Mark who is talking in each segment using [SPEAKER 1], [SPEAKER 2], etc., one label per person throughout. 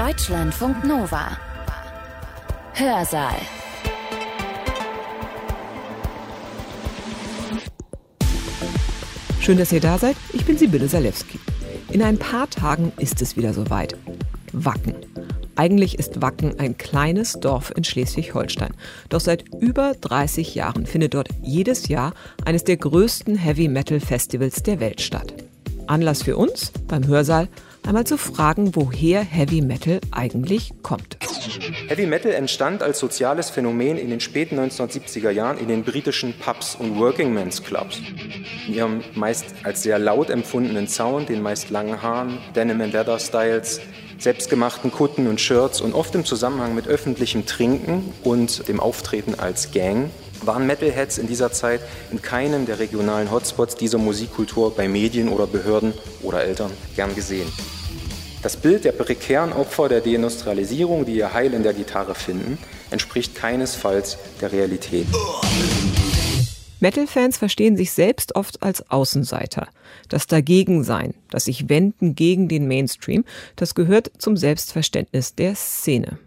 [SPEAKER 1] Deutschlandfunk Nova. Hörsaal.
[SPEAKER 2] Schön, dass ihr da seid. Ich bin Sibylle Salewski. In ein paar Tagen ist es wieder soweit. Wacken. Eigentlich ist Wacken ein kleines Dorf in Schleswig-Holstein. Doch seit über 30 Jahren findet dort jedes Jahr eines der größten Heavy-Metal-Festivals der Welt statt. Anlass für uns beim Hörsaal einmal zu fragen, woher Heavy Metal eigentlich kommt.
[SPEAKER 3] Heavy Metal entstand als soziales Phänomen in den späten 1970er Jahren in den britischen Pubs und Working Men's Clubs. In ihrem meist als sehr laut empfundenen Sound, den meist langen Haaren, Denim and Leather Styles, selbstgemachten Kutten und Shirts und oft im Zusammenhang mit öffentlichem Trinken und dem Auftreten als Gang waren Metalheads in dieser Zeit in keinem der regionalen Hotspots dieser Musikkultur bei Medien oder Behörden oder Eltern gern gesehen. Das Bild der prekären Opfer der Deindustrialisierung, die ihr Heil in der Gitarre finden, entspricht keinesfalls der Realität.
[SPEAKER 2] Metal-Fans verstehen sich selbst oft als Außenseiter. Das Dagegensein, das sich wenden gegen den Mainstream, das gehört zum Selbstverständnis der Szene.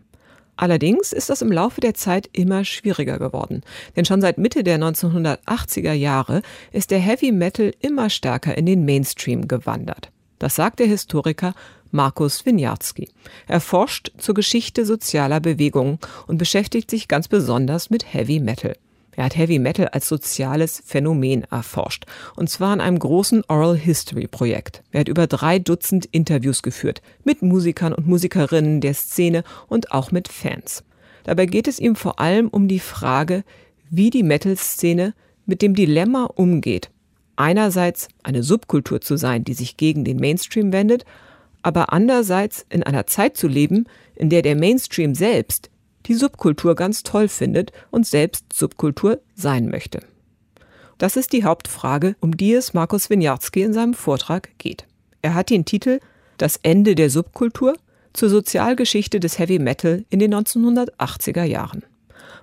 [SPEAKER 2] Allerdings ist das im Laufe der Zeit immer schwieriger geworden. Denn schon seit Mitte der 1980er Jahre ist der Heavy Metal immer stärker in den Mainstream gewandert. Das sagt der Historiker Markus Winiarski. Er forscht zur Geschichte sozialer Bewegungen und beschäftigt sich ganz besonders mit Heavy Metal. Er hat Heavy Metal als soziales Phänomen erforscht. Und zwar in einem großen Oral History Projekt. Er hat über drei Dutzend Interviews geführt. Mit Musikern und Musikerinnen der Szene und auch mit Fans. Dabei geht es ihm vor allem um die Frage, wie die Metal-Szene mit dem Dilemma umgeht. Einerseits eine Subkultur zu sein, die sich gegen den Mainstream wendet, aber andererseits in einer Zeit zu leben, in der der Mainstream selbst die Subkultur ganz toll findet und selbst Subkultur sein möchte. Das ist die Hauptfrage, um die es Markus Winiarski in seinem Vortrag geht. Er hat den Titel Das Ende der Subkultur zur Sozialgeschichte des Heavy Metal in den 1980er Jahren.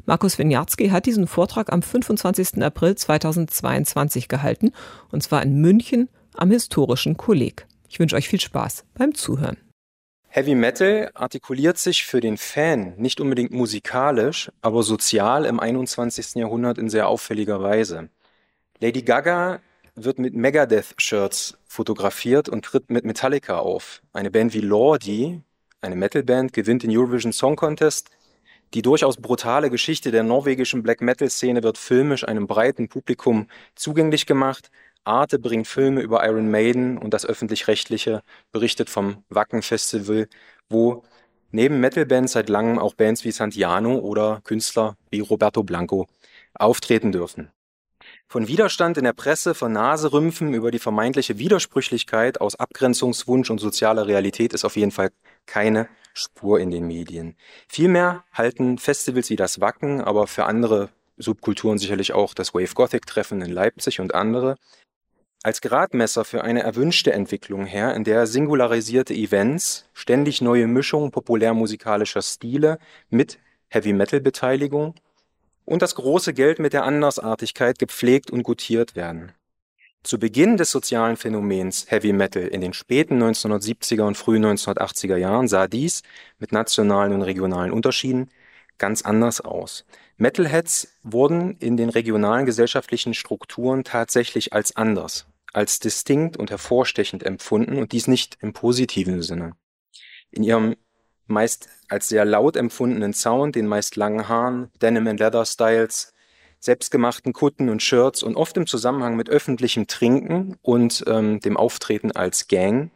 [SPEAKER 2] Markus Winiarski hat diesen Vortrag am 25. April 2022 gehalten, und zwar in München am Historischen Kolleg. Ich wünsche euch viel Spaß beim Zuhören.
[SPEAKER 3] Heavy Metal artikuliert sich für den Fan nicht unbedingt musikalisch, aber sozial im 21. Jahrhundert in sehr auffälliger Weise. Lady Gaga wird mit Megadeth-Shirts fotografiert und tritt mit Metallica auf. Eine Band wie Lordi, eine Metalband, gewinnt den Eurovision Song Contest. Die durchaus brutale Geschichte der norwegischen Black Metal-Szene wird filmisch einem breiten Publikum zugänglich gemacht. Arte bringt Filme über Iron Maiden und das öffentlich-rechtliche berichtet vom Wacken Festival, wo neben Metalbands seit langem auch Bands wie Santiano oder Künstler wie Roberto Blanco auftreten dürfen. Von Widerstand in der Presse, von Naserümpfen über die vermeintliche Widersprüchlichkeit aus Abgrenzungswunsch und sozialer Realität ist auf jeden Fall keine Spur in den Medien. Vielmehr halten Festivals wie das Wacken, aber für andere Subkulturen sicherlich auch das Wave Gothic Treffen in Leipzig und andere, als Gradmesser für eine erwünschte Entwicklung her, in der singularisierte Events, ständig neue Mischungen populärmusikalischer Stile mit Heavy-Metal-Beteiligung und das große Geld mit der Andersartigkeit gepflegt und gutiert werden. Zu Beginn des sozialen Phänomens Heavy Metal in den späten 1970er und frühen 1980er Jahren sah dies mit nationalen und regionalen Unterschieden ganz anders aus. Metalheads wurden in den regionalen gesellschaftlichen Strukturen tatsächlich als anders, als distinkt und hervorstechend empfunden und dies nicht im positiven Sinne. In ihrem meist als sehr laut empfundenen Sound, den meist langen Haaren, Denim and Leather Styles, selbstgemachten Kutten und Shirts und oft im Zusammenhang mit öffentlichem Trinken und ähm, dem Auftreten als Gang,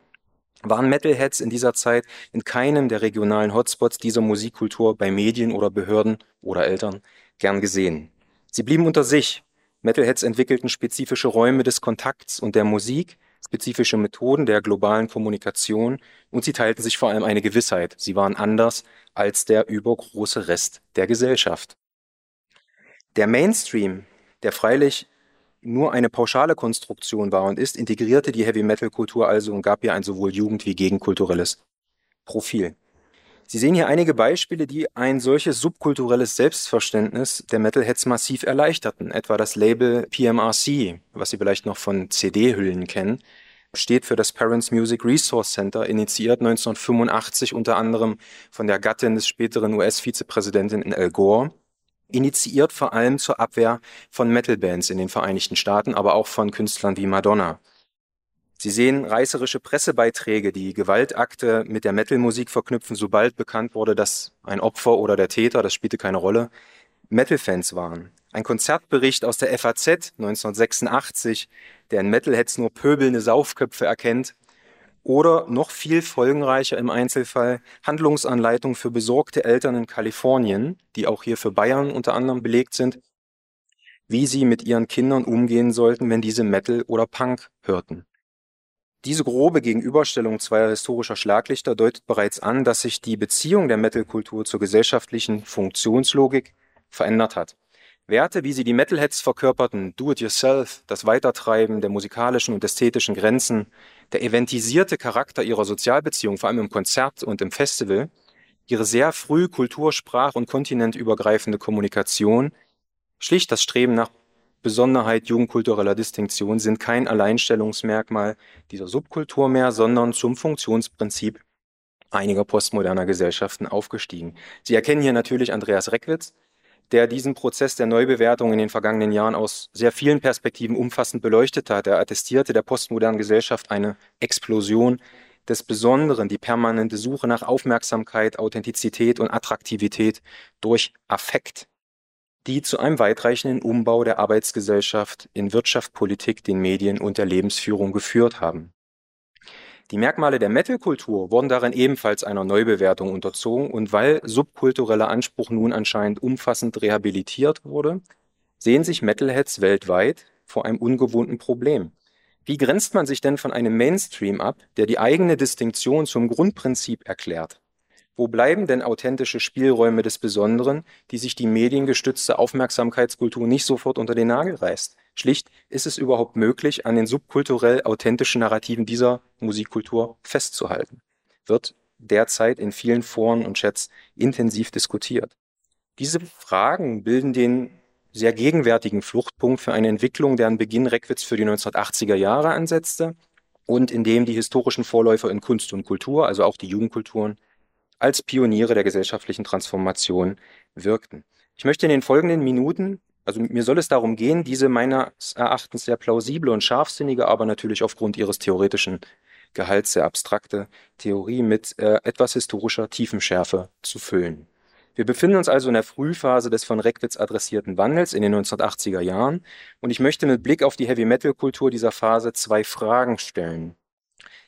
[SPEAKER 3] waren Metalheads in dieser Zeit in keinem der regionalen Hotspots dieser Musikkultur bei Medien oder Behörden oder Eltern gern gesehen. Sie blieben unter sich, Metalheads entwickelten spezifische Räume des Kontakts und der Musik, spezifische Methoden der globalen Kommunikation und sie teilten sich vor allem eine Gewissheit. Sie waren anders als der übergroße Rest der Gesellschaft. Der Mainstream, der freilich nur eine pauschale Konstruktion war und ist, integrierte die Heavy-Metal-Kultur also und gab ihr ein sowohl jugend- wie gegenkulturelles Profil. Sie sehen hier einige Beispiele, die ein solches subkulturelles Selbstverständnis der Metalheads massiv erleichterten. Etwa das Label PMRC, was Sie vielleicht noch von CD-Hüllen kennen, steht für das Parents Music Resource Center, initiiert 1985 unter anderem von der Gattin des späteren US-Vizepräsidenten Al Gore, initiiert vor allem zur Abwehr von Metal-Bands in den Vereinigten Staaten, aber auch von Künstlern wie Madonna. Sie sehen reißerische Pressebeiträge, die Gewaltakte mit der Metal-Musik verknüpfen, sobald bekannt wurde, dass ein Opfer oder der Täter, das spielte keine Rolle, Metal-Fans waren. Ein Konzertbericht aus der FAZ 1986, der in Metalheads nur pöbelnde Saufköpfe erkennt. Oder noch viel folgenreicher im Einzelfall Handlungsanleitung für besorgte Eltern in Kalifornien, die auch hier für Bayern unter anderem belegt sind, wie sie mit ihren Kindern umgehen sollten, wenn diese Metal oder Punk hörten. Diese grobe Gegenüberstellung zweier historischer Schlaglichter deutet bereits an, dass sich die Beziehung der Metalkultur zur gesellschaftlichen Funktionslogik verändert hat. Werte, wie sie die Metalheads verkörperten, Do-it-yourself, das Weitertreiben der musikalischen und ästhetischen Grenzen, der eventisierte Charakter ihrer Sozialbeziehung, vor allem im Konzert und im Festival, ihre sehr früh kultur-, sprach- und kontinentübergreifende Kommunikation, schlicht das Streben nach Besonderheit jugendkultureller Distinktion sind kein Alleinstellungsmerkmal dieser Subkultur mehr, sondern zum Funktionsprinzip einiger postmoderner Gesellschaften aufgestiegen. Sie erkennen hier natürlich Andreas Reckwitz, der diesen Prozess der Neubewertung in den vergangenen Jahren aus sehr vielen Perspektiven umfassend beleuchtet hat. Er attestierte der postmodernen Gesellschaft eine Explosion des Besonderen, die permanente Suche nach Aufmerksamkeit, Authentizität und Attraktivität durch Affekt die zu einem weitreichenden Umbau der Arbeitsgesellschaft in Wirtschaft, Politik, den Medien und der Lebensführung geführt haben. Die Merkmale der Metal-Kultur wurden darin ebenfalls einer Neubewertung unterzogen und weil subkultureller Anspruch nun anscheinend umfassend rehabilitiert wurde, sehen sich Metalheads weltweit vor einem ungewohnten Problem. Wie grenzt man sich denn von einem Mainstream ab, der die eigene Distinktion zum Grundprinzip erklärt? Wo bleiben denn authentische Spielräume des Besonderen, die sich die mediengestützte Aufmerksamkeitskultur nicht sofort unter den Nagel reißt? Schlicht, ist es überhaupt möglich, an den subkulturell authentischen Narrativen dieser Musikkultur festzuhalten? Wird derzeit in vielen Foren und Chats intensiv diskutiert. Diese Fragen bilden den sehr gegenwärtigen Fluchtpunkt für eine Entwicklung, deren Beginn Reckwitz für die 1980er Jahre ansetzte und in dem die historischen Vorläufer in Kunst und Kultur, also auch die Jugendkulturen, als Pioniere der gesellschaftlichen Transformation wirkten. Ich möchte in den folgenden Minuten, also mir soll es darum gehen, diese meines Erachtens sehr plausible und scharfsinnige, aber natürlich aufgrund ihres theoretischen Gehalts sehr abstrakte Theorie mit äh, etwas historischer Tiefenschärfe zu füllen. Wir befinden uns also in der Frühphase des von Reckwitz adressierten Wandels in den 1980er Jahren und ich möchte mit Blick auf die Heavy-Metal-Kultur dieser Phase zwei Fragen stellen.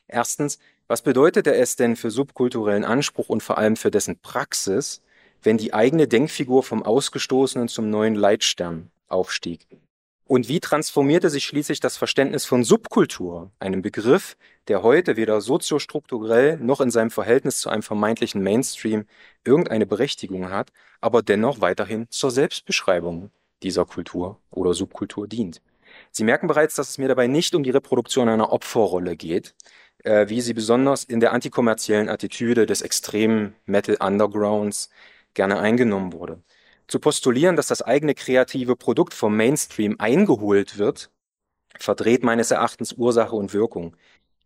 [SPEAKER 3] Erstens, was bedeutet es denn für subkulturellen Anspruch und vor allem für dessen Praxis, wenn die eigene Denkfigur vom Ausgestoßenen zum neuen Leitstern aufstieg? Und wie transformierte sich schließlich das Verständnis von Subkultur, einem Begriff, der heute weder soziostrukturell noch in seinem Verhältnis zu einem vermeintlichen Mainstream irgendeine Berechtigung hat, aber dennoch weiterhin zur Selbstbeschreibung dieser Kultur oder Subkultur dient? Sie merken bereits, dass es mir dabei nicht um die Reproduktion einer Opferrolle geht, äh, wie sie besonders in der antikommerziellen Attitüde des extremen Metal Undergrounds gerne eingenommen wurde. Zu postulieren, dass das eigene kreative Produkt vom Mainstream eingeholt wird, verdreht meines Erachtens Ursache und Wirkung.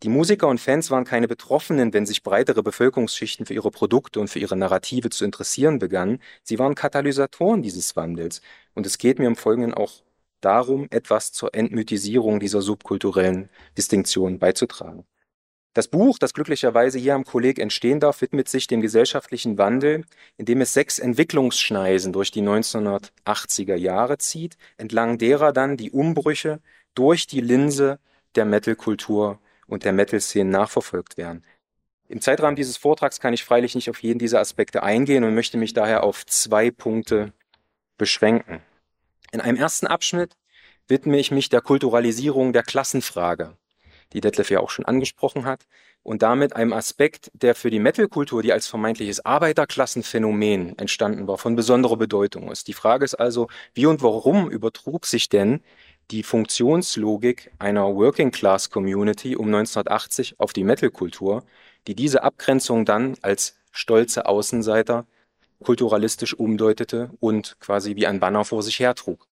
[SPEAKER 3] Die Musiker und Fans waren keine Betroffenen, wenn sich breitere Bevölkerungsschichten für ihre Produkte und für ihre Narrative zu interessieren begannen. Sie waren Katalysatoren dieses Wandels. Und es geht mir im Folgenden auch darum, etwas zur Entmythisierung dieser subkulturellen Distinktion beizutragen. Das Buch, das glücklicherweise hier am Kolleg entstehen darf, widmet sich dem gesellschaftlichen Wandel, indem es sechs Entwicklungsschneisen durch die 1980er Jahre zieht, entlang derer dann die Umbrüche durch die Linse der Metal-Kultur und der Metal-Szene nachverfolgt werden. Im Zeitrahmen dieses Vortrags kann ich freilich nicht auf jeden dieser Aspekte eingehen und möchte mich daher auf zwei Punkte beschränken. In einem ersten Abschnitt widme ich mich der Kulturalisierung der Klassenfrage die Detlef ja auch schon angesprochen hat, und damit einem Aspekt, der für die Metal-Kultur, die als vermeintliches Arbeiterklassenphänomen entstanden war, von besonderer Bedeutung ist. Die Frage ist also, wie und warum übertrug sich denn die Funktionslogik einer Working-Class-Community um 1980 auf die Metal-Kultur, die diese Abgrenzung dann als stolze Außenseiter kulturalistisch umdeutete und quasi wie ein Banner vor sich hertrug.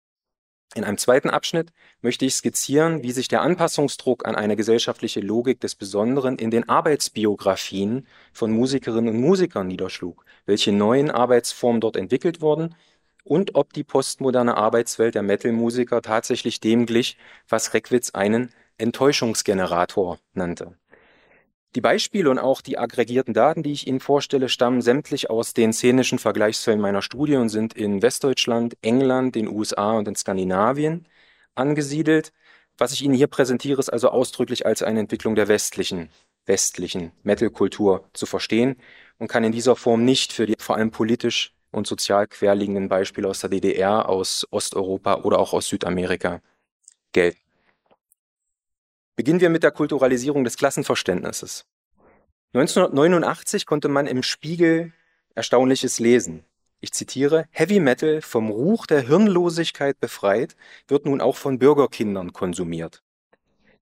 [SPEAKER 3] In einem zweiten Abschnitt möchte ich skizzieren, wie sich der Anpassungsdruck an eine gesellschaftliche Logik des Besonderen in den Arbeitsbiografien von Musikerinnen und Musikern niederschlug, welche neuen Arbeitsformen dort entwickelt wurden und ob die postmoderne Arbeitswelt der Metal-Musiker tatsächlich dem glich, was Reckwitz einen Enttäuschungsgenerator nannte. Die Beispiele und auch die aggregierten Daten, die ich Ihnen vorstelle, stammen sämtlich aus den szenischen Vergleichsfällen meiner Studie und sind in Westdeutschland, England, den USA und in Skandinavien angesiedelt. Was ich Ihnen hier präsentiere, ist also ausdrücklich als eine Entwicklung der westlichen, westlichen Metal-Kultur zu verstehen und kann in dieser Form nicht für die vor allem politisch und sozial querliegenden Beispiele aus der DDR, aus Osteuropa oder auch aus Südamerika gelten. Beginnen wir mit der Kulturalisierung des Klassenverständnisses. 1989 konnte man im Spiegel Erstaunliches lesen. Ich zitiere, Heavy Metal vom Ruch der Hirnlosigkeit befreit, wird nun auch von Bürgerkindern konsumiert.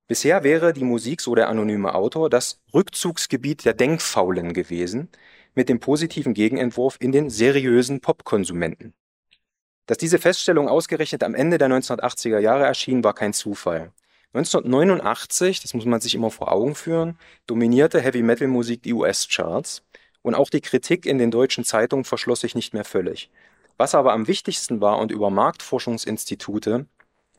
[SPEAKER 3] Bisher wäre die Musik, so der anonyme Autor, das Rückzugsgebiet der Denkfaulen gewesen, mit dem positiven Gegenentwurf in den seriösen Popkonsumenten. Dass diese Feststellung ausgerechnet am Ende der 1980er Jahre erschien, war kein Zufall. 1989, das muss man sich immer vor Augen führen, dominierte Heavy Metal Musik die US-Charts und auch die Kritik in den deutschen Zeitungen verschloss sich nicht mehr völlig. Was aber am wichtigsten war und über Marktforschungsinstitute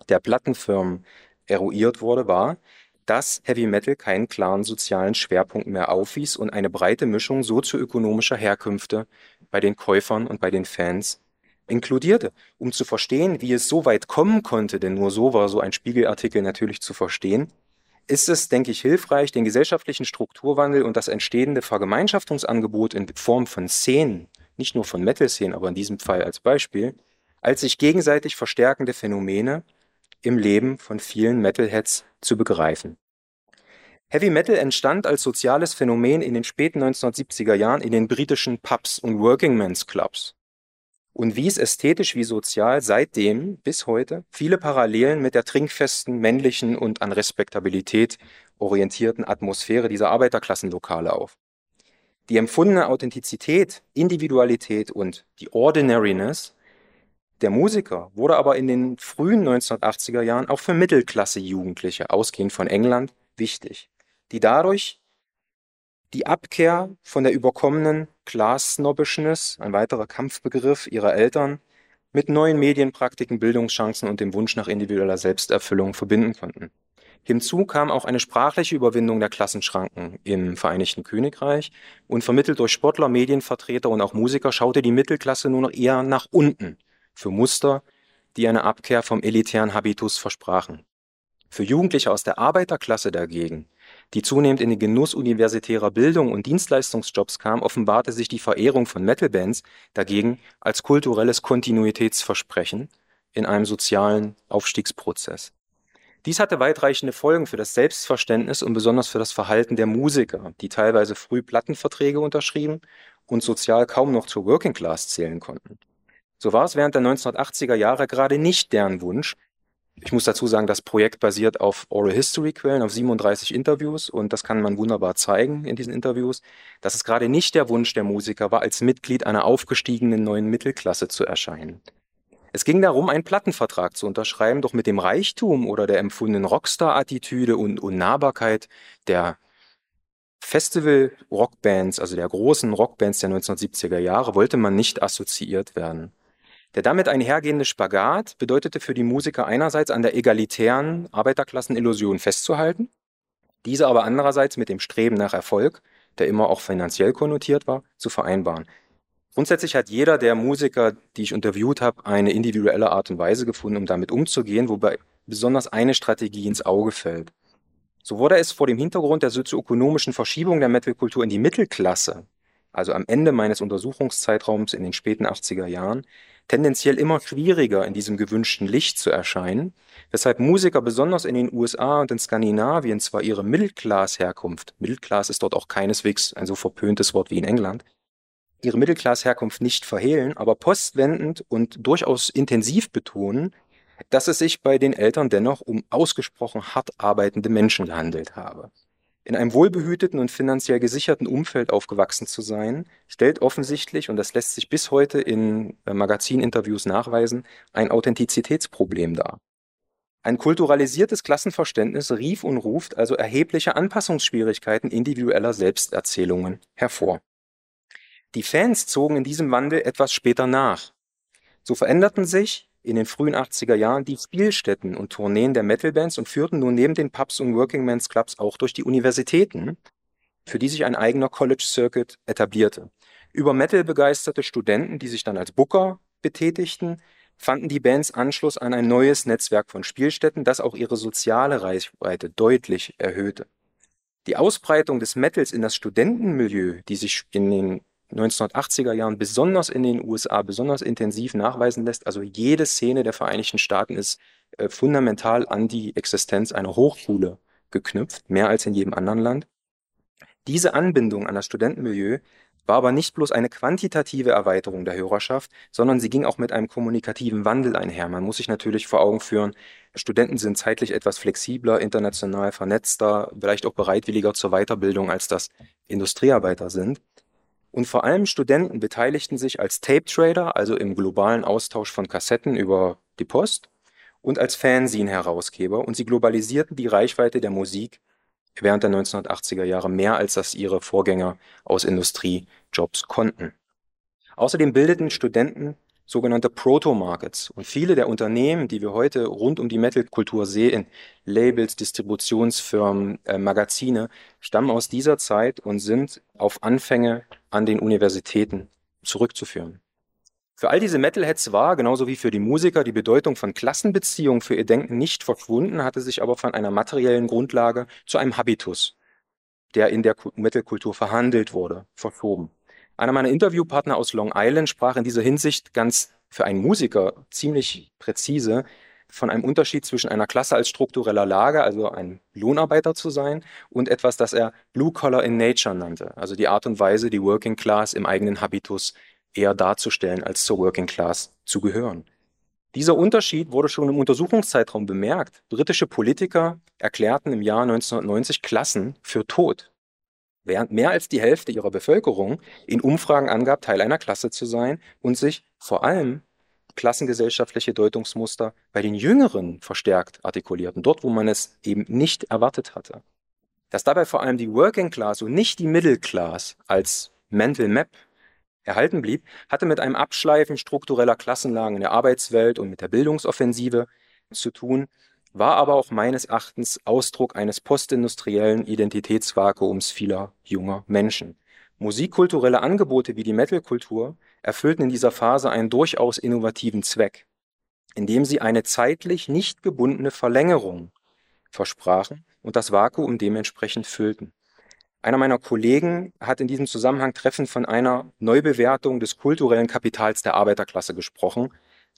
[SPEAKER 3] der Plattenfirmen eruiert wurde, war, dass Heavy Metal keinen klaren sozialen Schwerpunkt mehr aufwies und eine breite Mischung sozioökonomischer Herkünfte bei den Käufern und bei den Fans inkludierte, um zu verstehen, wie es so weit kommen konnte, denn nur so war so ein Spiegelartikel natürlich zu verstehen, ist es, denke ich, hilfreich, den gesellschaftlichen Strukturwandel und das entstehende Vergemeinschaftungsangebot in Form von Szenen, nicht nur von Metal-Szenen, aber in diesem Fall als Beispiel, als sich gegenseitig verstärkende Phänomene im Leben von vielen Metalheads zu begreifen. Heavy Metal entstand als soziales Phänomen in den späten 1970er Jahren in den britischen Pubs und Working Men's Clubs und wies ästhetisch wie sozial seitdem bis heute viele Parallelen mit der trinkfesten, männlichen und an Respektabilität orientierten Atmosphäre dieser Arbeiterklassenlokale auf. Die empfundene Authentizität, Individualität und die Ordinariness der Musiker wurde aber in den frühen 1980er Jahren auch für Mittelklasse-Jugendliche, ausgehend von England, wichtig, die dadurch die Abkehr von der überkommenen Class-Snobbishness, ein weiterer Kampfbegriff ihrer Eltern, mit neuen Medienpraktiken, Bildungschancen und dem Wunsch nach individueller Selbsterfüllung verbinden konnten. Hinzu kam auch eine sprachliche Überwindung der Klassenschranken im Vereinigten Königreich und vermittelt durch Sportler, Medienvertreter und auch Musiker schaute die Mittelklasse nur noch eher nach unten für Muster, die eine Abkehr vom elitären Habitus versprachen. Für Jugendliche aus der Arbeiterklasse dagegen die zunehmend in den Genuss universitärer Bildung und Dienstleistungsjobs kam, offenbarte sich die Verehrung von Metalbands dagegen als kulturelles Kontinuitätsversprechen in einem sozialen Aufstiegsprozess. Dies hatte weitreichende Folgen für das Selbstverständnis und besonders für das Verhalten der Musiker, die teilweise früh Plattenverträge unterschrieben und sozial kaum noch zur Working Class zählen konnten. So war es während der 1980er Jahre gerade nicht deren Wunsch, ich muss dazu sagen, das Projekt basiert auf Oral History Quellen, auf 37 Interviews und das kann man wunderbar zeigen in diesen Interviews, dass es gerade nicht der Wunsch der Musiker war, als Mitglied einer aufgestiegenen neuen Mittelklasse zu erscheinen. Es ging darum, einen Plattenvertrag zu unterschreiben, doch mit dem Reichtum oder der empfundenen Rockstar-Attitüde und Unnahbarkeit der Festival-Rockbands, also der großen Rockbands der 1970er Jahre, wollte man nicht assoziiert werden. Der damit einhergehende Spagat bedeutete für die Musiker einerseits an der egalitären Arbeiterklassenillusion festzuhalten, diese aber andererseits mit dem Streben nach Erfolg, der immer auch finanziell konnotiert war, zu vereinbaren. Grundsätzlich hat jeder der Musiker, die ich interviewt habe, eine individuelle Art und Weise gefunden, um damit umzugehen, wobei besonders eine Strategie ins Auge fällt. So wurde es vor dem Hintergrund der sozioökonomischen Verschiebung der Metalkultur in die Mittelklasse, also am Ende meines Untersuchungszeitraums in den späten 80er Jahren, tendenziell immer schwieriger in diesem gewünschten Licht zu erscheinen, weshalb Musiker besonders in den USA und in Skandinavien zwar ihre Mittelklass-Herkunft, Mittelklass ist dort auch keineswegs ein so verpöntes Wort wie in England, ihre Mittelklass-Herkunft nicht verhehlen, aber postwendend und durchaus intensiv betonen, dass es sich bei den Eltern dennoch um ausgesprochen hart arbeitende Menschen gehandelt habe. In einem wohlbehüteten und finanziell gesicherten Umfeld aufgewachsen zu sein, stellt offensichtlich, und das lässt sich bis heute in äh, Magazininterviews nachweisen, ein Authentizitätsproblem dar. Ein kulturalisiertes Klassenverständnis rief und ruft also erhebliche Anpassungsschwierigkeiten individueller Selbsterzählungen hervor. Die Fans zogen in diesem Wandel etwas später nach. So veränderten sich in den frühen 80er Jahren die Spielstätten und Tourneen der Metalbands und führten nun neben den Pubs und Working Men's Clubs auch durch die Universitäten, für die sich ein eigener College Circuit etablierte. Über Metal begeisterte Studenten, die sich dann als Booker betätigten, fanden die Bands Anschluss an ein neues Netzwerk von Spielstätten, das auch ihre soziale Reichweite deutlich erhöhte. Die Ausbreitung des Metals in das Studentenmilieu, die sich in den 1980er Jahren besonders in den USA besonders intensiv nachweisen lässt. Also jede Szene der Vereinigten Staaten ist äh, fundamental an die Existenz einer Hochschule geknüpft, mehr als in jedem anderen Land. Diese Anbindung an das Studentenmilieu war aber nicht bloß eine quantitative Erweiterung der Hörerschaft, sondern sie ging auch mit einem kommunikativen Wandel einher. Man muss sich natürlich vor Augen führen, Studenten sind zeitlich etwas flexibler, international vernetzter, vielleicht auch bereitwilliger zur Weiterbildung, als das Industriearbeiter sind. Und vor allem Studenten beteiligten sich als Tape-Trader, also im globalen Austausch von Kassetten über die Post, und als Fanzine-Herausgeber. Und sie globalisierten die Reichweite der Musik während der 1980er Jahre mehr, als das ihre Vorgänger aus Industriejobs konnten. Außerdem bildeten Studenten sogenannte Proto-Markets. Und viele der Unternehmen, die wir heute rund um die Metal-Kultur sehen, Labels, Distributionsfirmen, äh, Magazine, stammen aus dieser Zeit und sind auf Anfänge an den Universitäten zurückzuführen. Für all diese Metalheads war, genauso wie für die Musiker, die Bedeutung von Klassenbeziehungen für ihr Denken nicht verschwunden, hatte sich aber von einer materiellen Grundlage zu einem Habitus, der in der Metalkultur verhandelt wurde, verschoben. Einer meiner Interviewpartner aus Long Island sprach in dieser Hinsicht ganz für einen Musiker ziemlich präzise von einem Unterschied zwischen einer Klasse als struktureller Lage, also ein Lohnarbeiter zu sein, und etwas, das er Blue Collar in Nature nannte, also die Art und Weise, die Working Class im eigenen Habitus eher darzustellen, als zur Working Class zu gehören. Dieser Unterschied wurde schon im Untersuchungszeitraum bemerkt. Britische Politiker erklärten im Jahr 1990 Klassen für tot während mehr als die Hälfte ihrer Bevölkerung in Umfragen angab, Teil einer Klasse zu sein und sich vor allem klassengesellschaftliche Deutungsmuster bei den Jüngeren verstärkt artikulierten, dort wo man es eben nicht erwartet hatte. Dass dabei vor allem die Working Class und nicht die Middle Class als Mental Map erhalten blieb, hatte mit einem Abschleifen struktureller Klassenlagen in der Arbeitswelt und mit der Bildungsoffensive zu tun, war aber auch meines Erachtens Ausdruck eines postindustriellen Identitätsvakuums vieler junger Menschen. Musikkulturelle Angebote wie die Metalkultur erfüllten in dieser Phase einen durchaus innovativen Zweck, indem sie eine zeitlich nicht gebundene Verlängerung versprachen und das Vakuum dementsprechend füllten. Einer meiner Kollegen hat in diesem Zusammenhang treffend von einer Neubewertung des kulturellen Kapitals der Arbeiterklasse gesprochen,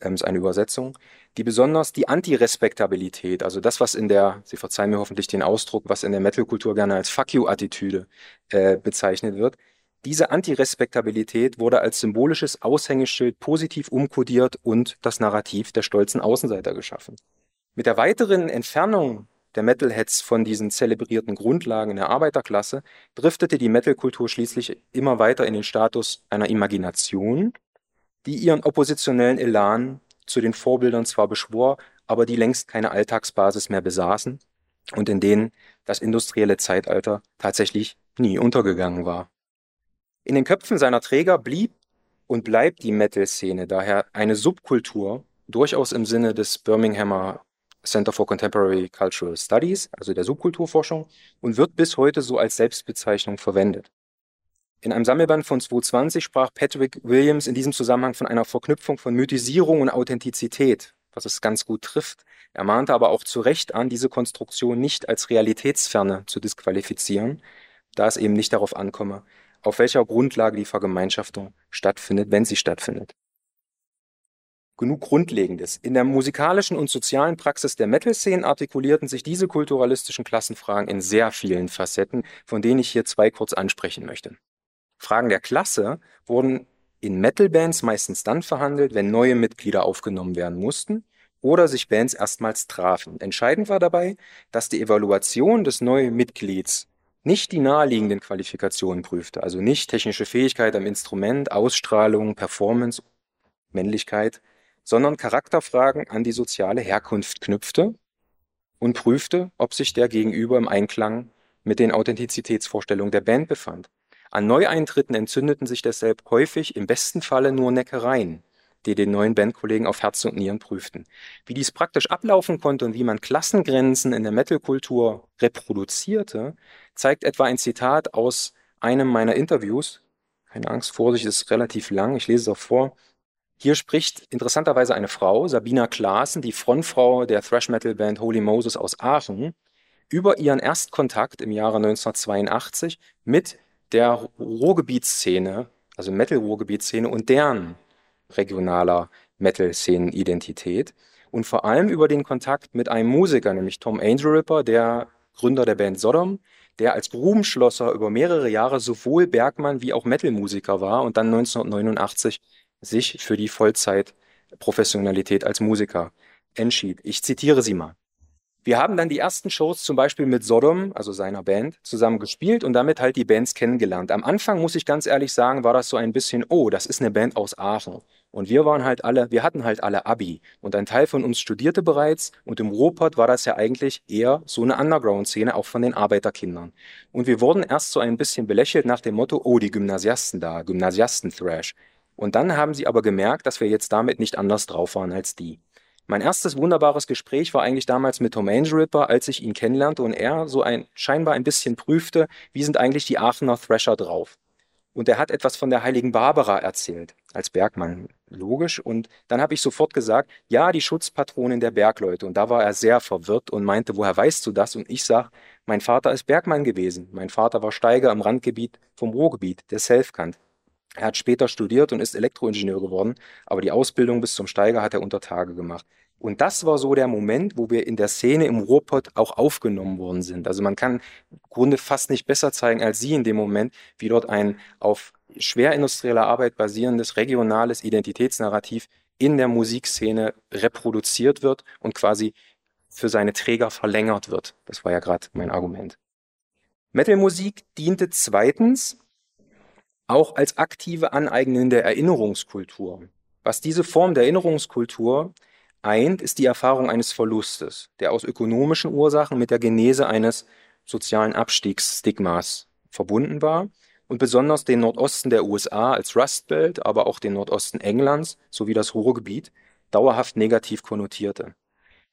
[SPEAKER 3] ähm, ist eine Übersetzung, die besonders die Antirespektabilität, also das, was in der, Sie verzeihen mir hoffentlich den Ausdruck, was in der Metal-Kultur gerne als Fuck you-Attitüde äh, bezeichnet wird, diese Antirespektabilität wurde als symbolisches Aushängeschild positiv umkodiert und das Narrativ der stolzen Außenseiter geschaffen. Mit der weiteren Entfernung der Metalheads von diesen zelebrierten Grundlagen der Arbeiterklasse driftete die Metalkultur schließlich immer weiter in den Status einer Imagination, die ihren oppositionellen Elan zu den Vorbildern zwar beschwor, aber die längst keine Alltagsbasis mehr besaßen und in denen das industrielle Zeitalter tatsächlich nie untergegangen war. In den Köpfen seiner Träger blieb und bleibt die Metal-Szene daher eine Subkultur, durchaus im Sinne des Birminghamer Center for Contemporary Cultural Studies, also der Subkulturforschung, und wird bis heute so als Selbstbezeichnung verwendet. In einem Sammelband von 2020 sprach Patrick Williams in diesem Zusammenhang von einer Verknüpfung von Mythisierung und Authentizität, was es ganz gut trifft. Er mahnte aber auch zu Recht an, diese Konstruktion nicht als realitätsferne zu disqualifizieren, da es eben nicht darauf ankomme, auf welcher Grundlage die Vergemeinschaftung stattfindet, wenn sie stattfindet. Genug Grundlegendes. In der musikalischen und sozialen Praxis der Metal-Szenen artikulierten sich diese kulturalistischen Klassenfragen in sehr vielen Facetten, von denen ich hier zwei kurz ansprechen möchte. Fragen der Klasse wurden in Metal-Bands meistens dann verhandelt, wenn neue Mitglieder aufgenommen werden mussten oder sich Bands erstmals trafen. Entscheidend war dabei, dass die Evaluation des neuen Mitglieds nicht die naheliegenden Qualifikationen prüfte, also nicht technische Fähigkeit am Instrument, Ausstrahlung, Performance, Männlichkeit, sondern Charakterfragen an die soziale Herkunft knüpfte und prüfte, ob sich der Gegenüber im Einklang mit den Authentizitätsvorstellungen der Band befand. An Neueintritten entzündeten sich deshalb häufig im besten Falle nur Neckereien, die den neuen Bandkollegen auf Herz und Nieren prüften. Wie dies praktisch ablaufen konnte und wie man Klassengrenzen in der Metalkultur reproduzierte, zeigt etwa ein Zitat aus einem meiner Interviews. Keine Angst, Vorsicht, ist relativ lang, ich lese es auch vor. Hier spricht interessanterweise eine Frau, Sabina Klaassen, die Frontfrau der Thrash-Metal-Band Holy Moses aus Aachen, über ihren Erstkontakt im Jahre 1982 mit der Ruhrgebietsszene, also Metal-Ruhrgebietsszene und deren regionaler Metal-Szenen-Identität und vor allem über den Kontakt mit einem Musiker, nämlich Tom Angel Ripper, der Gründer der Band Sodom, der als Grubenschlosser über mehrere Jahre sowohl Bergmann wie auch Metal-Musiker war und dann 1989 sich für die Vollzeit-Professionalität als Musiker entschied. Ich zitiere sie mal. Wir haben dann die ersten Shows zum Beispiel mit Sodom, also seiner Band, zusammen gespielt und damit halt die Bands kennengelernt. Am Anfang muss ich ganz ehrlich sagen, war das so ein bisschen, oh, das ist eine Band aus Aachen. Und wir waren halt alle, wir hatten halt alle Abi. Und ein Teil von uns studierte bereits. Und im Ruhrpott war das ja eigentlich eher so eine Underground-Szene, auch von den Arbeiterkindern. Und wir wurden erst so ein bisschen belächelt nach dem Motto, oh, die Gymnasiasten da, Gymnasiasten-Thrash. Und dann haben sie aber gemerkt, dass wir jetzt damit nicht anders drauf waren als die. Mein erstes wunderbares Gespräch war eigentlich damals mit Tom Angel Ripper, als ich ihn kennenlernte und er so ein scheinbar ein bisschen prüfte, wie sind eigentlich die Aachener Thrasher drauf. Und er hat etwas von der heiligen Barbara erzählt, als Bergmann, logisch. Und dann habe ich sofort gesagt, ja, die Schutzpatronin der Bergleute. Und da war er sehr verwirrt und meinte, woher weißt du das? Und ich sage, mein Vater ist Bergmann gewesen. Mein Vater war Steiger im Randgebiet vom Ruhrgebiet, der Selfkant. Er hat später studiert und ist Elektroingenieur geworden, aber die Ausbildung bis zum Steiger hat er unter Tage gemacht. Und das war so der Moment, wo wir in der Szene im Ruhrpott auch aufgenommen worden sind. Also man kann im Grunde fast nicht besser zeigen als Sie in dem Moment, wie dort ein auf schwerindustrieller Arbeit basierendes regionales Identitätsnarrativ in der Musikszene reproduziert wird und quasi für seine Träger verlängert wird. Das war ja gerade mein Argument. Metalmusik diente zweitens auch als aktive aneignende Erinnerungskultur. Was diese Form der Erinnerungskultur eint, ist die Erfahrung eines Verlustes, der aus ökonomischen Ursachen mit der Genese eines sozialen Abstiegsstigmas verbunden war und besonders den Nordosten der USA als Rust Belt, aber auch den Nordosten Englands sowie das Ruhrgebiet dauerhaft negativ konnotierte.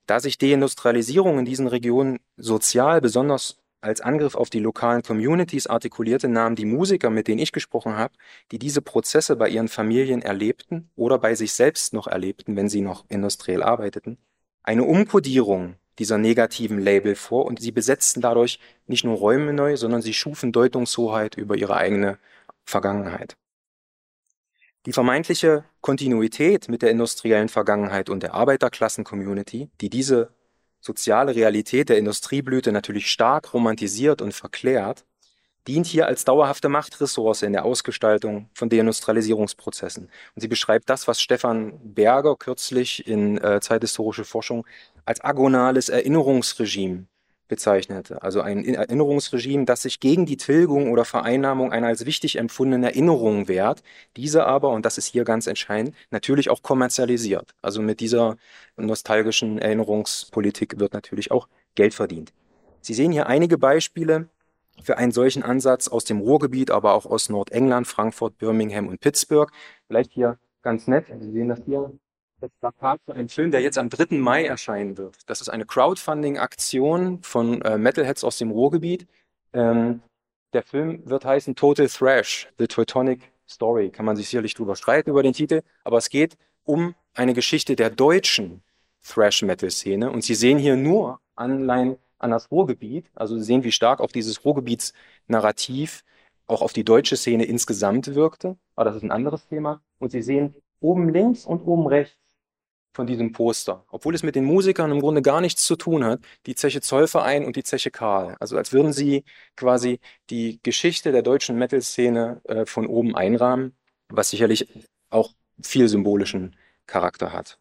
[SPEAKER 3] Da sich Deindustrialisierung in diesen Regionen sozial besonders als Angriff auf die lokalen Communities artikulierte, nahmen die Musiker, mit denen ich gesprochen habe, die diese Prozesse bei ihren Familien erlebten oder bei sich selbst noch erlebten, wenn sie noch industriell arbeiteten, eine Umkodierung dieser negativen Label vor und sie besetzten dadurch nicht nur Räume neu, sondern sie schufen Deutungshoheit über ihre eigene Vergangenheit. Die vermeintliche Kontinuität mit der industriellen Vergangenheit und der Arbeiterklassen-Community, die diese soziale Realität der Industrieblüte natürlich stark romantisiert und verklärt, dient hier als dauerhafte Machtressource in der Ausgestaltung von Deindustrialisierungsprozessen. Und sie beschreibt das, was Stefan Berger kürzlich in äh, Zeithistorische Forschung als agonales Erinnerungsregime bezeichnete. Also ein Erinnerungsregime, das sich gegen die Tilgung oder Vereinnahmung einer als wichtig empfundenen Erinnerung wehrt, diese aber, und das ist hier ganz entscheidend, natürlich auch kommerzialisiert. Also mit dieser nostalgischen Erinnerungspolitik wird natürlich auch Geld verdient. Sie sehen hier einige Beispiele für einen solchen Ansatz aus dem Ruhrgebiet, aber auch aus Nordengland, Frankfurt, Birmingham und Pittsburgh. Vielleicht hier ganz nett, Sie sehen das hier, einen Film, der jetzt am 3. Mai erscheinen wird. Das ist eine Crowdfunding-Aktion von äh, Metalheads aus dem Ruhrgebiet. Ähm, der Film wird heißen Total Thrash, The Teutonic Story. Kann man sich sicherlich drüber streiten über den Titel, aber es geht um eine Geschichte der deutschen Thrash-Metal-Szene. Und Sie sehen hier nur Anleihen an das Ruhrgebiet. Also Sie sehen, wie stark auf dieses Ruhrgebietsnarrativ auch auf die deutsche Szene insgesamt wirkte. Aber das ist ein anderes Thema. Und Sie sehen oben links und oben rechts von diesem Poster, obwohl es mit den Musikern im Grunde gar nichts zu tun hat, die Zeche Zollverein und die Zeche Karl. Also als würden sie quasi die Geschichte der deutschen Metal-Szene äh, von oben einrahmen, was sicherlich auch viel symbolischen Charakter hat.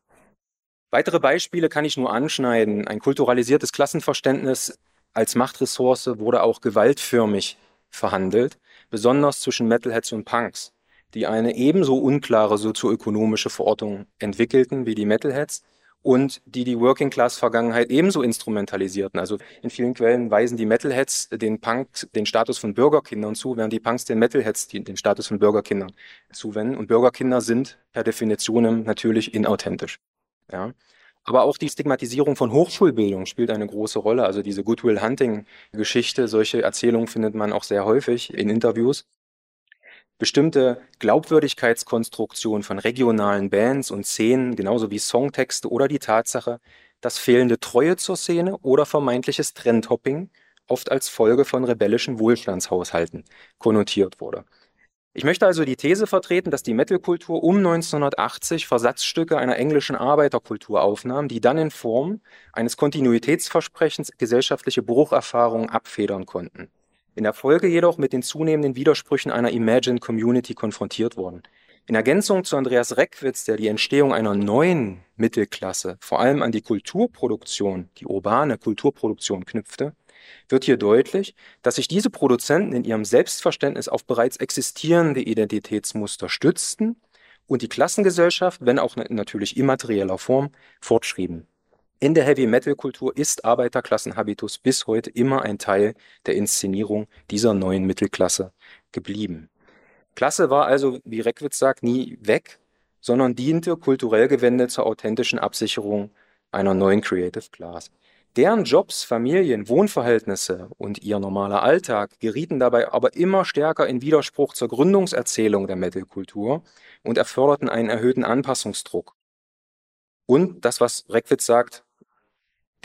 [SPEAKER 3] Weitere Beispiele kann ich nur anschneiden. Ein kulturalisiertes Klassenverständnis als Machtressource wurde auch gewaltförmig verhandelt, besonders zwischen Metalheads und Punks, die eine ebenso unklare sozioökonomische Verortung entwickelten wie die Metalheads und die die Working-Class-Vergangenheit ebenso instrumentalisierten. Also in vielen Quellen weisen die Metalheads den Punks den Status von Bürgerkindern zu, während die Punks den Metalheads den Status von Bürgerkindern zuwenden. Und Bürgerkinder sind per Definition natürlich inauthentisch. Ja. Aber auch die Stigmatisierung von Hochschulbildung spielt eine große Rolle. Also diese Goodwill Hunting-Geschichte, solche Erzählungen findet man auch sehr häufig in Interviews. Bestimmte Glaubwürdigkeitskonstruktion von regionalen Bands und Szenen, genauso wie Songtexte oder die Tatsache, dass fehlende Treue zur Szene oder vermeintliches Trendhopping oft als Folge von rebellischen Wohlstandshaushalten konnotiert wurde. Ich möchte also die These vertreten, dass die Metalkultur um 1980 Versatzstücke einer englischen Arbeiterkultur aufnahm, die dann in Form eines Kontinuitätsversprechens gesellschaftliche Brucherfahrungen abfedern konnten. In der Folge jedoch mit den zunehmenden Widersprüchen einer Imagined Community konfrontiert wurden. In Ergänzung zu Andreas Reckwitz, der die Entstehung einer neuen Mittelklasse vor allem an die Kulturproduktion, die urbane Kulturproduktion knüpfte, wird hier deutlich, dass sich diese Produzenten in ihrem Selbstverständnis auf bereits existierende Identitätsmuster stützten und die Klassengesellschaft, wenn auch natürlich immaterieller Form, fortschrieben. In der Heavy-Metal-Kultur ist Arbeiterklassenhabitus bis heute immer ein Teil der Inszenierung dieser neuen Mittelklasse geblieben. Klasse war also, wie Reckwitz sagt, nie weg, sondern diente kulturell gewendet zur authentischen Absicherung einer neuen Creative Class. Deren Jobs, Familien, Wohnverhältnisse und ihr normaler Alltag gerieten dabei aber immer stärker in Widerspruch zur Gründungserzählung der Metal-Kultur und erförderten einen erhöhten Anpassungsdruck. Und das, was Reckwitz sagt,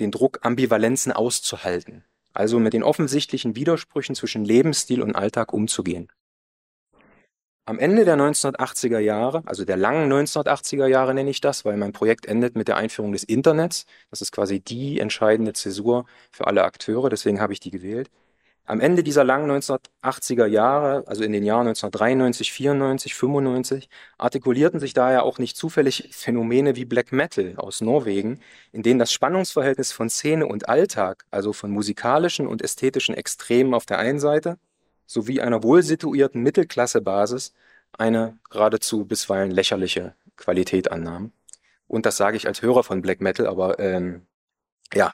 [SPEAKER 3] den Druck, Ambivalenzen auszuhalten, also mit den offensichtlichen Widersprüchen zwischen Lebensstil und Alltag umzugehen. Am Ende der 1980er Jahre, also der langen 1980er Jahre nenne ich das, weil mein Projekt endet mit der Einführung des Internets. Das ist quasi die entscheidende Zäsur für alle Akteure, deswegen habe ich die gewählt. Am Ende dieser langen 1980er Jahre, also in den Jahren 1993, 94, 95, artikulierten sich daher auch nicht zufällig Phänomene wie Black Metal aus Norwegen, in denen das Spannungsverhältnis von Szene und Alltag, also von musikalischen und ästhetischen Extremen auf der einen Seite sowie einer wohlsituierten Mittelklassebasis eine geradezu bisweilen lächerliche Qualität annahm. Und das sage ich als Hörer von Black Metal, aber ähm, ja,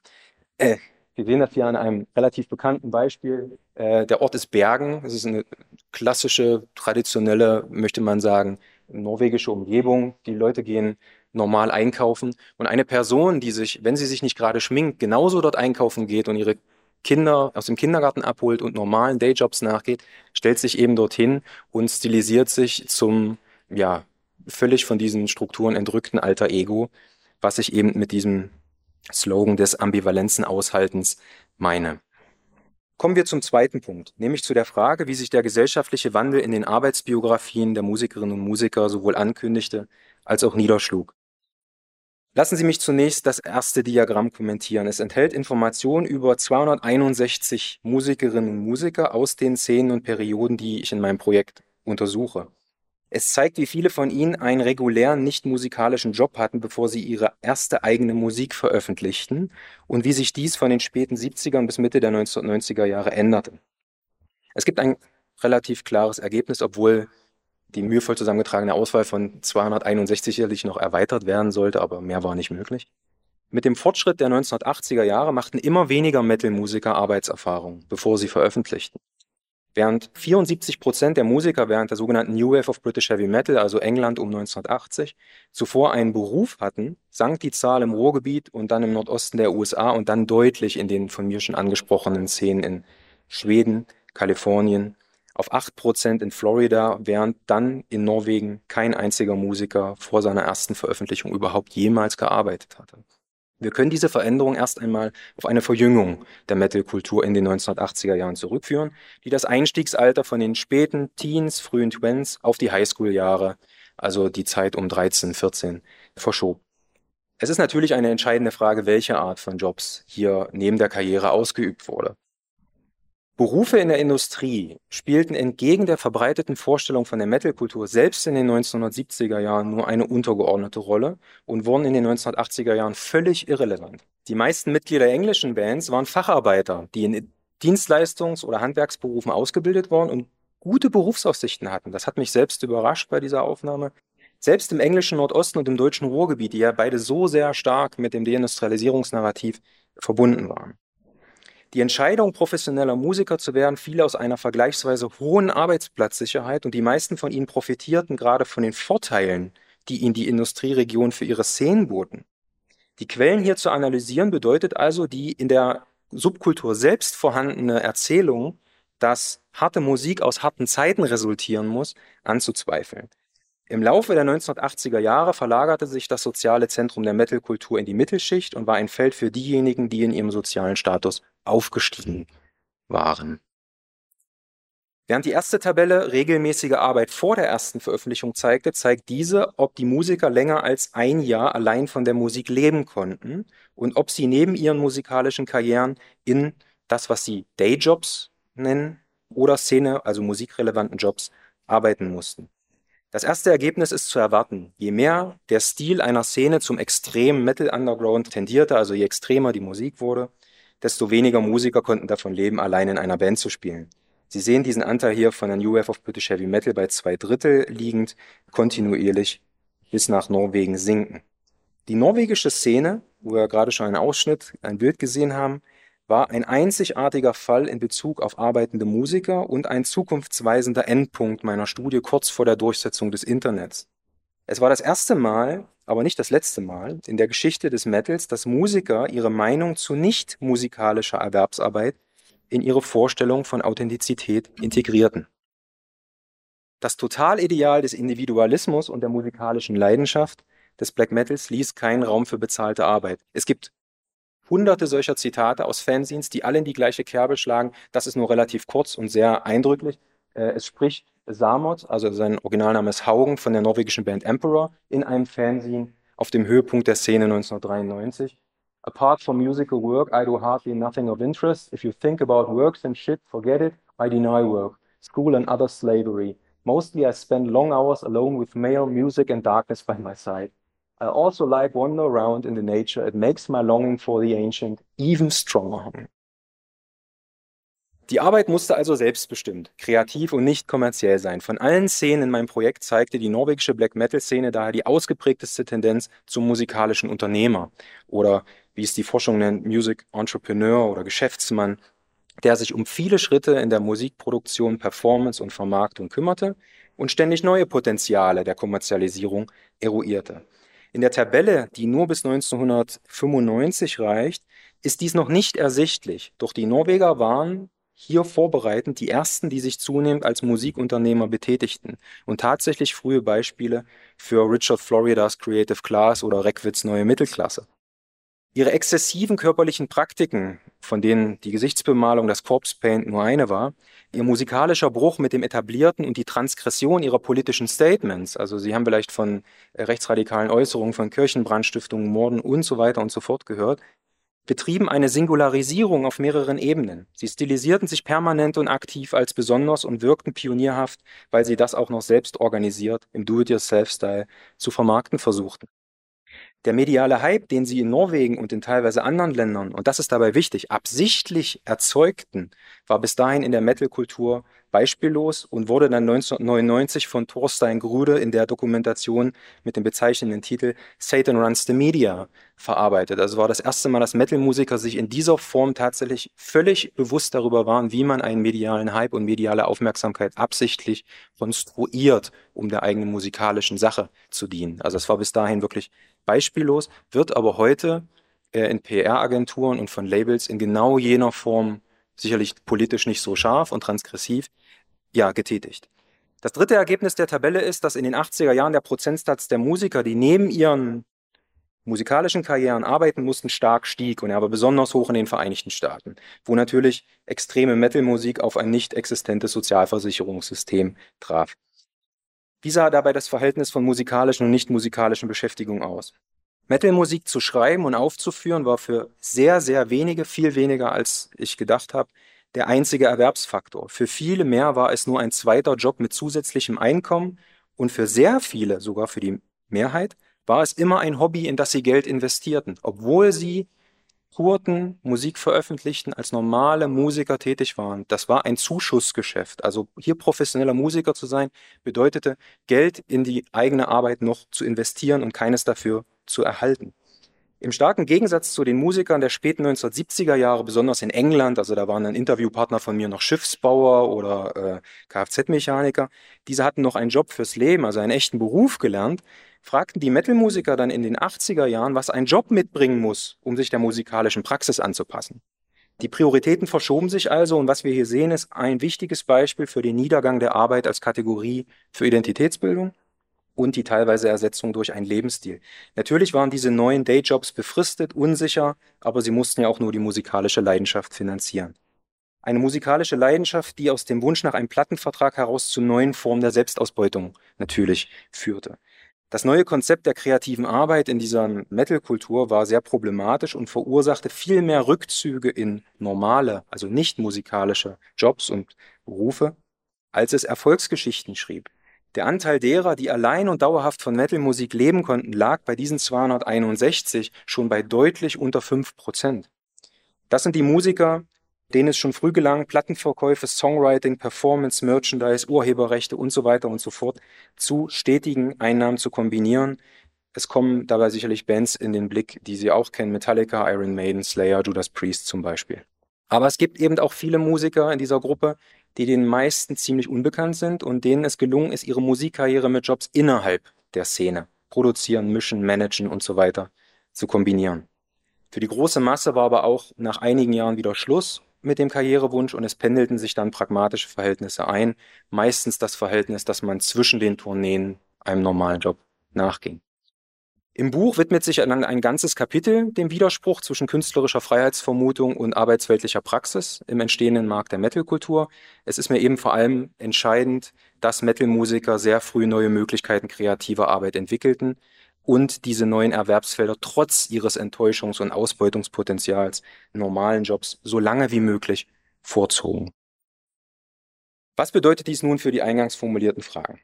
[SPEAKER 3] äh, wir sehen das hier an einem relativ bekannten Beispiel. Äh, der Ort ist Bergen. Es ist eine klassische, traditionelle, möchte man sagen, norwegische Umgebung. Die Leute gehen normal einkaufen. Und eine Person, die sich, wenn sie sich nicht gerade schminkt, genauso dort einkaufen geht und ihre Kinder aus dem Kindergarten abholt und normalen Dayjobs nachgeht, stellt sich eben dorthin und stilisiert sich zum, ja, völlig von diesen Strukturen entrückten alter Ego, was ich eben mit diesem Slogan des ambivalenzen Aushaltens meine. Kommen wir zum zweiten Punkt, nämlich zu der Frage, wie sich der gesellschaftliche Wandel in den Arbeitsbiografien der Musikerinnen und Musiker sowohl ankündigte als auch niederschlug. Lassen Sie mich zunächst das erste Diagramm kommentieren. Es enthält Informationen über 261 Musikerinnen und Musiker aus den Szenen und Perioden, die ich in meinem Projekt untersuche. Es zeigt, wie viele von ihnen einen regulären, nicht musikalischen Job hatten, bevor sie ihre erste eigene Musik veröffentlichten und wie sich dies von den späten 70ern bis Mitte der 1990er Jahre änderte. Es gibt ein relativ klares Ergebnis, obwohl die mühevoll zusammengetragene Auswahl von 261 sicherlich noch erweitert werden sollte, aber mehr war nicht möglich. Mit dem Fortschritt der 1980er Jahre machten immer weniger Metal-Musiker Arbeitserfahrung, bevor sie veröffentlichten. Während 74 Prozent der Musiker während der sogenannten New Wave of British Heavy Metal, also England um 1980, zuvor einen Beruf hatten, sank die Zahl im Ruhrgebiet und dann im Nordosten der USA und dann deutlich in den von mir schon angesprochenen Szenen in Schweden, Kalifornien auf 8% in Florida, während dann in Norwegen kein einziger Musiker vor seiner ersten Veröffentlichung überhaupt jemals gearbeitet hatte. Wir können diese Veränderung erst einmal auf eine Verjüngung der Metal-Kultur in den 1980er Jahren zurückführen, die das Einstiegsalter von den späten Teens, frühen Twins auf die Highschool-Jahre, also die Zeit um 13, 14, verschob. Es ist natürlich eine entscheidende Frage, welche Art von Jobs hier neben der Karriere ausgeübt wurde. Berufe in der Industrie spielten entgegen der verbreiteten Vorstellung von der Metal-Kultur selbst in den 1970er Jahren nur eine untergeordnete Rolle und wurden in den 1980er Jahren völlig irrelevant. Die meisten Mitglieder englischen Bands waren Facharbeiter, die in Dienstleistungs- oder Handwerksberufen ausgebildet waren und gute Berufsaussichten hatten. Das hat mich selbst überrascht bei dieser Aufnahme. Selbst im englischen Nordosten und im deutschen Ruhrgebiet, die ja beide so sehr stark mit dem Deindustrialisierungsnarrativ verbunden waren. Die Entscheidung, professioneller Musiker zu werden, fiel aus einer vergleichsweise hohen Arbeitsplatzsicherheit und die meisten von ihnen profitierten gerade von den Vorteilen, die ihnen die Industrieregion für ihre Szenen boten. Die Quellen hier zu analysieren bedeutet also, die in der Subkultur selbst vorhandene Erzählung, dass harte Musik aus harten Zeiten resultieren muss, anzuzweifeln. Im Laufe der 1980er Jahre verlagerte sich das soziale Zentrum der Metalkultur in die Mittelschicht und war ein Feld für diejenigen, die in ihrem sozialen Status aufgestiegen waren. Während die erste Tabelle regelmäßige Arbeit vor der ersten Veröffentlichung zeigte, zeigt diese, ob die Musiker länger als ein Jahr allein von der Musik leben konnten und ob sie neben ihren musikalischen Karrieren in das, was sie Dayjobs nennen, oder Szene, also musikrelevanten Jobs, arbeiten mussten. Das erste Ergebnis ist zu erwarten. Je mehr der Stil einer Szene zum extremen Metal Underground tendierte, also je extremer die Musik wurde, desto weniger Musiker konnten davon leben, allein in einer Band zu spielen. Sie sehen diesen Anteil hier von der New Wave of British Heavy Metal bei zwei Drittel liegend kontinuierlich bis nach Norwegen sinken. Die norwegische Szene, wo wir gerade schon einen Ausschnitt, ein Bild gesehen haben, war ein einzigartiger Fall in Bezug auf arbeitende Musiker und ein zukunftsweisender Endpunkt meiner Studie kurz vor der Durchsetzung des Internets. Es war das erste Mal, aber nicht das letzte Mal in der Geschichte des Metals, dass Musiker ihre Meinung zu nicht musikalischer Erwerbsarbeit in ihre Vorstellung von Authentizität integrierten. Das Totalideal des Individualismus und der musikalischen Leidenschaft des Black Metals ließ keinen Raum für bezahlte Arbeit. Es gibt hunderte solcher Zitate aus Fanzines, die alle in die gleiche Kerbe schlagen. Das ist nur relativ kurz und sehr eindrücklich. Äh, es spricht Samot, also sein Originalname ist Haugen von der norwegischen Band Emperor, in einem Fanzine auf dem Höhepunkt der Szene 1993. Apart from musical work, I do hardly nothing of interest. If you think about works and shit, forget it. I deny work, school and other slavery. Mostly I spend long hours alone with male music and darkness by my side. I also like wander around in the nature. It makes my longing for the ancient even stronger. Die Arbeit musste also selbstbestimmt, kreativ und nicht kommerziell sein. Von allen Szenen in meinem Projekt zeigte die norwegische Black Metal Szene daher die ausgeprägteste Tendenz zum musikalischen Unternehmer oder wie es die Forschung nennt, Music Entrepreneur oder Geschäftsmann, der sich um viele Schritte in der Musikproduktion, Performance und Vermarktung kümmerte und ständig neue Potenziale der Kommerzialisierung eruierte. In der Tabelle, die nur bis 1995 reicht, ist dies noch nicht ersichtlich, doch die Norweger waren hier vorbereitend die ersten, die sich zunehmend als Musikunternehmer betätigten und tatsächlich frühe Beispiele für Richard Floridas Creative Class oder Reckwitz Neue Mittelklasse. Ihre exzessiven körperlichen Praktiken, von denen die Gesichtsbemalung, das Corpse Paint nur eine war, ihr musikalischer Bruch mit dem Etablierten und die Transgression ihrer politischen Statements, also Sie haben vielleicht von äh, rechtsradikalen Äußerungen, von Kirchenbrandstiftungen, Morden und so weiter und so fort gehört, betrieben eine Singularisierung auf mehreren Ebenen. Sie stilisierten sich permanent und aktiv als besonders und wirkten pionierhaft, weil sie das auch noch selbst organisiert im Do-it-yourself-Style zu vermarkten versuchten. Der mediale Hype, den sie in Norwegen und in teilweise anderen Ländern, und das ist dabei wichtig, absichtlich erzeugten, war bis dahin in der Metal-Kultur beispiellos und wurde dann 1999 von Thorstein Grude in der Dokumentation mit dem bezeichnenden Titel Satan Runs the Media verarbeitet. Also war das erste Mal, dass Metal-Musiker sich in dieser Form tatsächlich völlig bewusst darüber waren, wie man einen medialen Hype und mediale Aufmerksamkeit absichtlich konstruiert, um der eigenen musikalischen Sache zu dienen. Also es war bis dahin wirklich beispiellos, wird aber heute äh, in PR-Agenturen und von Labels in genau jener Form, sicherlich politisch nicht so scharf und transgressiv, ja, getätigt. Das dritte Ergebnis der Tabelle ist, dass in den 80er Jahren der Prozentsatz der Musiker, die neben ihren musikalischen Karrieren arbeiten mussten, stark stieg und er war besonders hoch in den Vereinigten Staaten, wo natürlich extreme Metal-Musik auf ein nicht existentes Sozialversicherungssystem traf. Wie sah dabei das Verhältnis von musikalischen und nicht musikalischen Beschäftigungen aus? Metal-Musik zu schreiben und aufzuführen war für sehr, sehr wenige, viel weniger als ich gedacht habe, der einzige Erwerbsfaktor. Für viele mehr war es nur ein zweiter Job mit zusätzlichem Einkommen und für sehr viele, sogar für die Mehrheit, war es immer ein Hobby, in das sie Geld investierten, obwohl sie tourten, Musik veröffentlichten, als normale Musiker tätig waren. Das war ein Zuschussgeschäft. Also hier professioneller Musiker zu sein, bedeutete Geld in die eigene Arbeit noch zu investieren und keines dafür zu erhalten. Im starken Gegensatz zu den Musikern der späten 1970er Jahre, besonders in England, also da waren ein Interviewpartner von mir noch Schiffsbauer oder äh, Kfz-Mechaniker, diese hatten noch einen Job fürs Leben, also einen echten Beruf gelernt, fragten die Metal-Musiker dann in den 80er Jahren, was ein Job mitbringen muss, um sich der musikalischen Praxis anzupassen. Die Prioritäten verschoben sich also und was wir hier sehen, ist ein wichtiges Beispiel für den Niedergang der Arbeit als Kategorie für Identitätsbildung und die teilweise Ersetzung durch einen Lebensstil. Natürlich waren diese neuen Dayjobs befristet, unsicher, aber sie mussten ja auch nur die musikalische Leidenschaft finanzieren. Eine musikalische Leidenschaft, die aus dem Wunsch nach einem Plattenvertrag heraus zu neuen Formen der Selbstausbeutung natürlich führte. Das neue Konzept der kreativen Arbeit in dieser Metal-Kultur war sehr problematisch und verursachte viel mehr Rückzüge in normale, also nicht musikalische Jobs und Berufe, als es Erfolgsgeschichten schrieb. Der Anteil derer, die allein und dauerhaft von Metal-Musik leben konnten, lag bei diesen 261 schon bei deutlich unter 5 Prozent. Das sind die Musiker, denen es schon früh gelang, Plattenverkäufe, Songwriting, Performance, Merchandise, Urheberrechte und so weiter und so fort zu stetigen Einnahmen zu kombinieren. Es kommen dabei sicherlich Bands in den Blick, die Sie auch kennen, Metallica, Iron Maiden, Slayer, Judas Priest zum Beispiel. Aber es gibt eben auch viele Musiker in dieser Gruppe, die den meisten ziemlich unbekannt sind und denen es gelungen ist, ihre Musikkarriere mit Jobs innerhalb der Szene, produzieren, mischen, managen und so weiter, zu kombinieren. Für die große Masse war aber auch nach einigen Jahren wieder Schluss mit dem Karrierewunsch und es pendelten sich dann pragmatische Verhältnisse ein, meistens das Verhältnis, dass man zwischen den Tourneen einem normalen Job nachging. Im Buch widmet sich dann ein ganzes Kapitel dem Widerspruch zwischen künstlerischer Freiheitsvermutung und arbeitsweltlicher Praxis im entstehenden Markt der Metalkultur. Es ist mir eben vor allem entscheidend, dass Metalmusiker sehr früh neue Möglichkeiten kreativer Arbeit entwickelten und diese neuen Erwerbsfelder trotz ihres Enttäuschungs- und Ausbeutungspotenzials normalen Jobs so lange wie möglich vorzogen. Was bedeutet dies nun für die eingangs formulierten Fragen?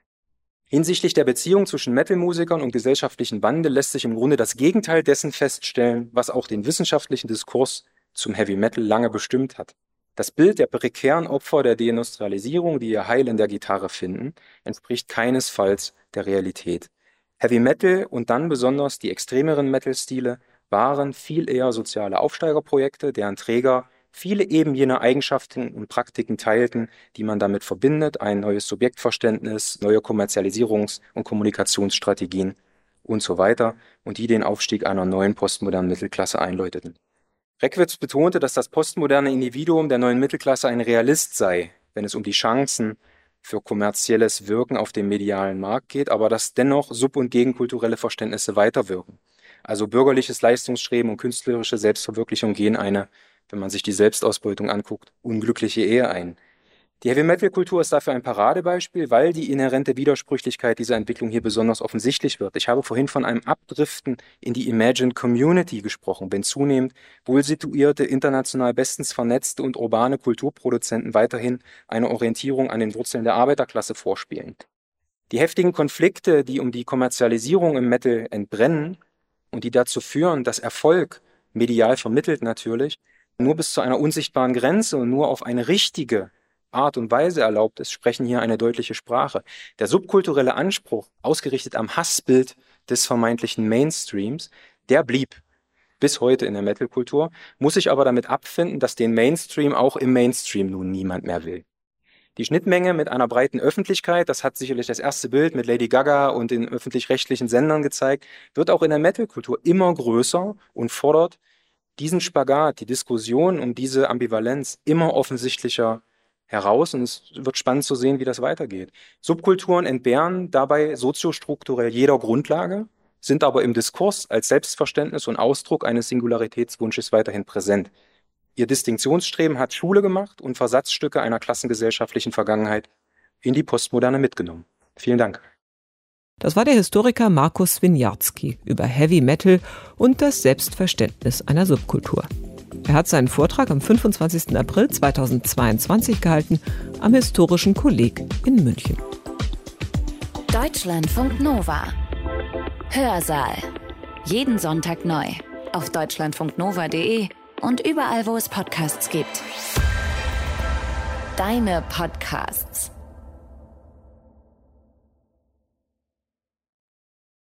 [SPEAKER 3] Hinsichtlich der Beziehung zwischen Metal-Musikern und gesellschaftlichen Wandel lässt sich im Grunde das Gegenteil dessen feststellen, was auch den wissenschaftlichen Diskurs zum Heavy Metal lange bestimmt hat. Das Bild der prekären Opfer der Deindustrialisierung, die ihr Heil in der Gitarre finden, entspricht keinesfalls der Realität. Heavy Metal und dann besonders die extremeren Metal-Stile waren viel eher soziale Aufsteigerprojekte, deren Träger viele eben jene Eigenschaften und Praktiken teilten, die man damit verbindet, ein neues Subjektverständnis, neue Kommerzialisierungs- und Kommunikationsstrategien und so weiter, und die den Aufstieg einer neuen postmodernen Mittelklasse einläuteten. Reckwitz betonte, dass das postmoderne Individuum der neuen Mittelklasse ein Realist sei, wenn es um die Chancen für kommerzielles Wirken auf dem medialen Markt geht, aber dass dennoch sub- und gegenkulturelle Verständnisse weiterwirken. Also bürgerliches Leistungsstreben und künstlerische Selbstverwirklichung gehen eine wenn man sich die Selbstausbeutung anguckt, unglückliche Ehe ein. Die Heavy-Metal-Kultur ist dafür ein Paradebeispiel, weil die inhärente Widersprüchlichkeit dieser Entwicklung hier besonders offensichtlich wird. Ich habe vorhin von einem Abdriften in die Imagined Community gesprochen, wenn zunehmend wohl situierte, international bestens vernetzte und urbane Kulturproduzenten weiterhin eine Orientierung an den Wurzeln der Arbeiterklasse vorspielen. Die heftigen Konflikte, die um die Kommerzialisierung im Metal entbrennen und die dazu führen, dass Erfolg, medial vermittelt natürlich, nur bis zu einer unsichtbaren Grenze und nur auf eine richtige Art und Weise erlaubt ist, sprechen hier eine deutliche Sprache. Der subkulturelle Anspruch, ausgerichtet am Hassbild des vermeintlichen Mainstreams, der blieb bis heute in der Metalkultur, muss sich aber damit abfinden, dass den Mainstream auch im Mainstream nun niemand mehr will. Die Schnittmenge mit einer breiten Öffentlichkeit, das hat sicherlich das erste Bild mit Lady Gaga und den öffentlich-rechtlichen Sendern gezeigt, wird auch in der Metalkultur immer größer und fordert diesen Spagat, die Diskussion um diese Ambivalenz immer offensichtlicher heraus und es wird spannend zu sehen, wie das weitergeht. Subkulturen entbehren dabei soziostrukturell jeder Grundlage, sind aber im Diskurs als Selbstverständnis und Ausdruck eines Singularitätswunsches weiterhin präsent. Ihr Distinktionsstreben hat Schule gemacht und Versatzstücke einer klassengesellschaftlichen Vergangenheit in die Postmoderne mitgenommen. Vielen Dank.
[SPEAKER 2] Das war der Historiker Markus Winiarski über Heavy Metal und das Selbstverständnis einer Subkultur. Er hat seinen Vortrag am 25. April 2022 gehalten am Historischen Kolleg in München.
[SPEAKER 1] Deutschlandfunk Nova. Hörsaal. Jeden Sonntag neu auf deutschlandfunknova.de und überall, wo es Podcasts gibt. Deine Podcasts.